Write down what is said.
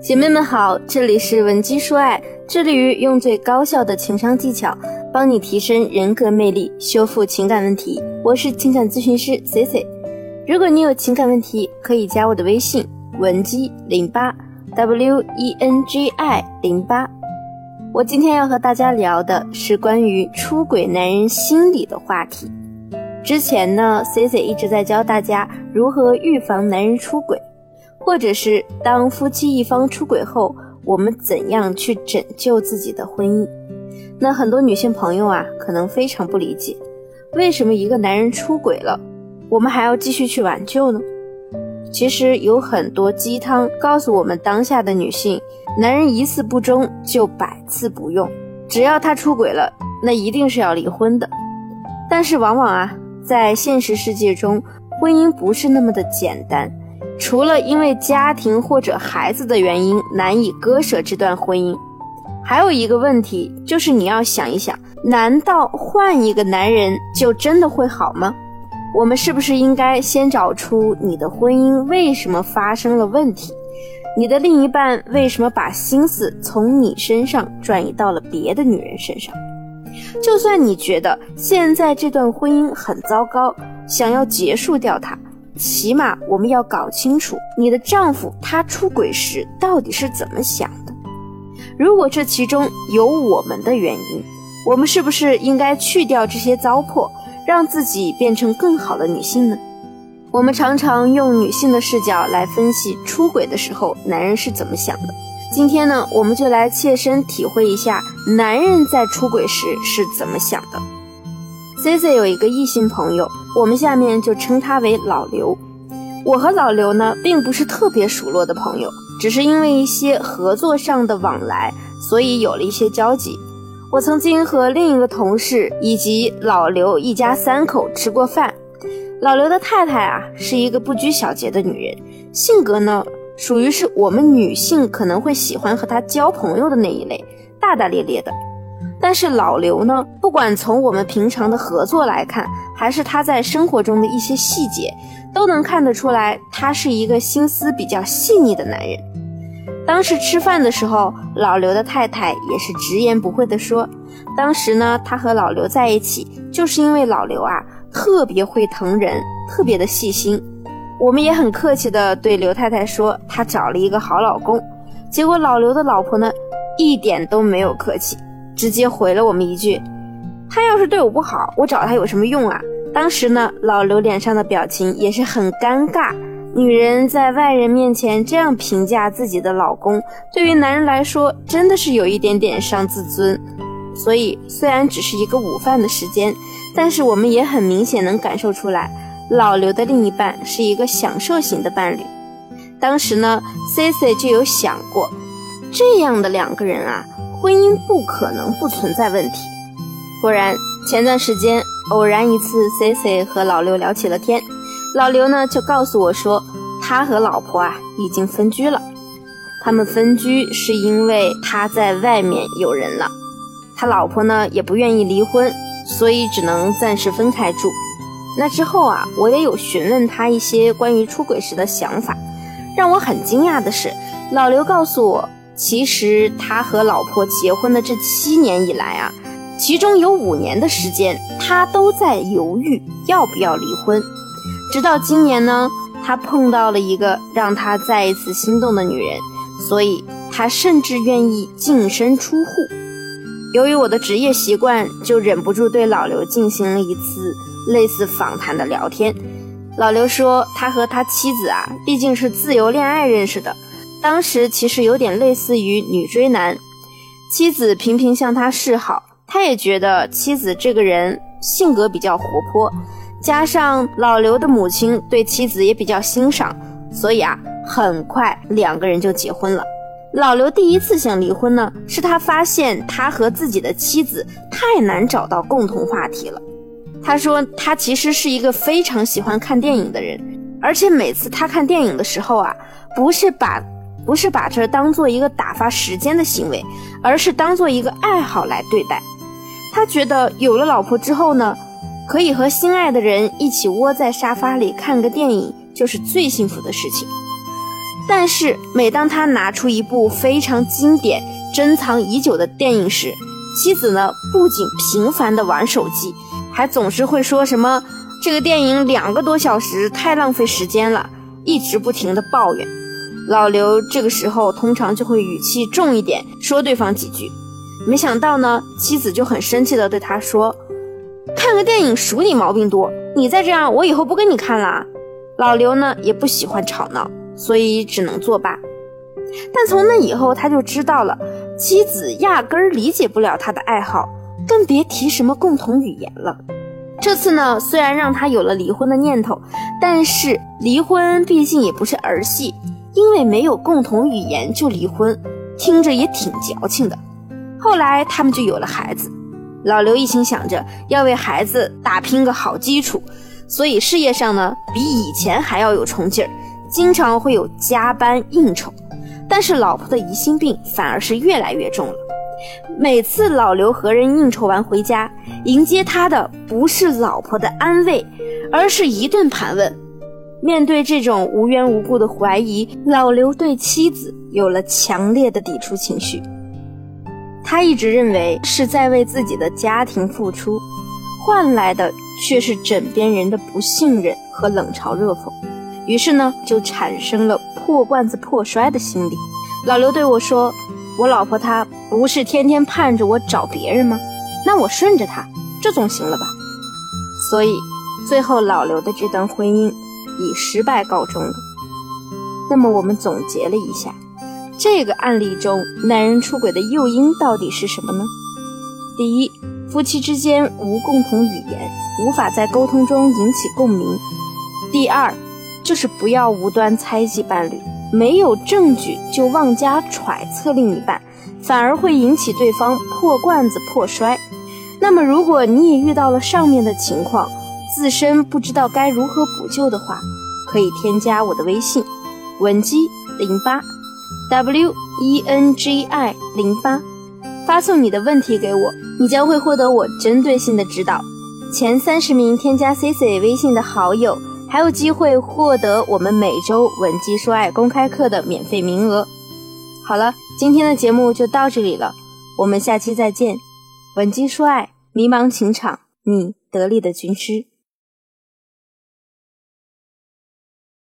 姐妹们好，这里是文姬说爱，致力于用最高效的情商技巧，帮你提升人格魅力，修复情感问题。我是情感咨询师 C C。如果你有情感问题，可以加我的微信文姬零八 W E N G I 零八。我今天要和大家聊的是关于出轨男人心理的话题。之前呢，C C 一直在教大家如何预防男人出轨。或者是当夫妻一方出轨后，我们怎样去拯救自己的婚姻？那很多女性朋友啊，可能非常不理解，为什么一个男人出轨了，我们还要继续去挽救呢？其实有很多鸡汤告诉我们，当下的女性，男人一次不忠就百次不用，只要他出轨了，那一定是要离婚的。但是往往啊，在现实世界中，婚姻不是那么的简单。除了因为家庭或者孩子的原因难以割舍这段婚姻，还有一个问题就是你要想一想，难道换一个男人就真的会好吗？我们是不是应该先找出你的婚姻为什么发生了问题？你的另一半为什么把心思从你身上转移到了别的女人身上？就算你觉得现在这段婚姻很糟糕，想要结束掉它。起码我们要搞清楚你的丈夫他出轨时到底是怎么想的。如果这其中有我们的原因，我们是不是应该去掉这些糟粕，让自己变成更好的女性呢？我们常常用女性的视角来分析出轨的时候男人是怎么想的。今天呢，我们就来切身体会一下男人在出轨时是怎么想的。C C 有一个异性朋友，我们下面就称他为老刘。我和老刘呢，并不是特别熟络的朋友，只是因为一些合作上的往来，所以有了一些交集。我曾经和另一个同事以及老刘一家三口吃过饭。老刘的太太啊，是一个不拘小节的女人，性格呢，属于是我们女性可能会喜欢和她交朋友的那一类，大大咧咧的。但是老刘呢，不管从我们平常的合作来看，还是他在生活中的一些细节，都能看得出来，他是一个心思比较细腻的男人。当时吃饭的时候，老刘的太太也是直言不讳地说，当时呢，他和老刘在一起，就是因为老刘啊特别会疼人，特别的细心。我们也很客气地对刘太太说，她找了一个好老公。结果老刘的老婆呢，一点都没有客气。直接回了我们一句：“他要是对我不好，我找他有什么用啊？”当时呢，老刘脸上的表情也是很尴尬。女人在外人面前这样评价自己的老公，对于男人来说真的是有一点点伤自尊。所以，虽然只是一个午饭的时间，但是我们也很明显能感受出来，老刘的另一半是一个享受型的伴侣。当时呢，C C 就有想过，这样的两个人啊。婚姻不可能不存在问题。果然，前段时间偶然一次，C C 和老刘聊起了天，老刘呢就告诉我说，他和老婆啊已经分居了。他们分居是因为他在外面有人了，他老婆呢也不愿意离婚，所以只能暂时分开住。那之后啊，我也有询问他一些关于出轨时的想法，让我很惊讶的是，老刘告诉我。其实他和老婆结婚的这七年以来啊，其中有五年的时间，他都在犹豫要不要离婚。直到今年呢，他碰到了一个让他再一次心动的女人，所以他甚至愿意净身出户。由于我的职业习惯，就忍不住对老刘进行了一次类似访谈的聊天。老刘说，他和他妻子啊，毕竟是自由恋爱认识的。当时其实有点类似于女追男，妻子频频向他示好，他也觉得妻子这个人性格比较活泼，加上老刘的母亲对妻子也比较欣赏，所以啊，很快两个人就结婚了。老刘第一次想离婚呢，是他发现他和自己的妻子太难找到共同话题了。他说他其实是一个非常喜欢看电影的人，而且每次他看电影的时候啊，不是把不是把这当做一个打发时间的行为，而是当做一个爱好来对待。他觉得有了老婆之后呢，可以和心爱的人一起窝在沙发里看个电影，就是最幸福的事情。但是每当他拿出一部非常经典、珍藏已久的电影时，妻子呢不仅频繁地玩手机，还总是会说什么这个电影两个多小时太浪费时间了，一直不停地抱怨。老刘这个时候通常就会语气重一点，说对方几句。没想到呢，妻子就很生气地对他说：“看个电影数你毛病多，你再这样，我以后不跟你看了。”老刘呢也不喜欢吵闹，所以只能作罢。但从那以后，他就知道了，妻子压根儿理解不了他的爱好，更别提什么共同语言了。这次呢，虽然让他有了离婚的念头，但是离婚毕竟也不是儿戏，因为没有共同语言就离婚，听着也挺矫情的。后来他们就有了孩子，老刘一心想着要为孩子打拼个好基础。所以事业上呢，比以前还要有冲劲儿，经常会有加班应酬。但是老婆的疑心病反而是越来越重了。每次老刘和人应酬完回家，迎接他的不是老婆的安慰，而是一顿盘问。面对这种无缘无故的怀疑，老刘对妻子有了强烈的抵触情绪。他一直认为是在为自己的家庭付出。换来的却是枕边人的不信任和冷嘲热讽，于是呢，就产生了破罐子破摔的心理。老刘对我说：“我老婆她不是天天盼着我找别人吗？那我顺着她，这总行了吧？”所以，最后老刘的这段婚姻以失败告终了。那么，我们总结了一下，这个案例中男人出轨的诱因到底是什么呢？第一。夫妻之间无共同语言，无法在沟通中引起共鸣。第二，就是不要无端猜忌伴侣，没有证据就妄加揣测另一半，反而会引起对方破罐子破摔。那么，如果你也遇到了上面的情况，自身不知道该如何补救的话，可以添加我的微信文姬零八 w e n g i 零八。发送你的问题给我，你将会获得我针对性的指导。前三十名添加 C C 微信的好友，还有机会获得我们每周稳基说爱公开课的免费名额。好了，今天的节目就到这里了，我们下期再见。稳基说爱，迷茫情场，你得力的军师。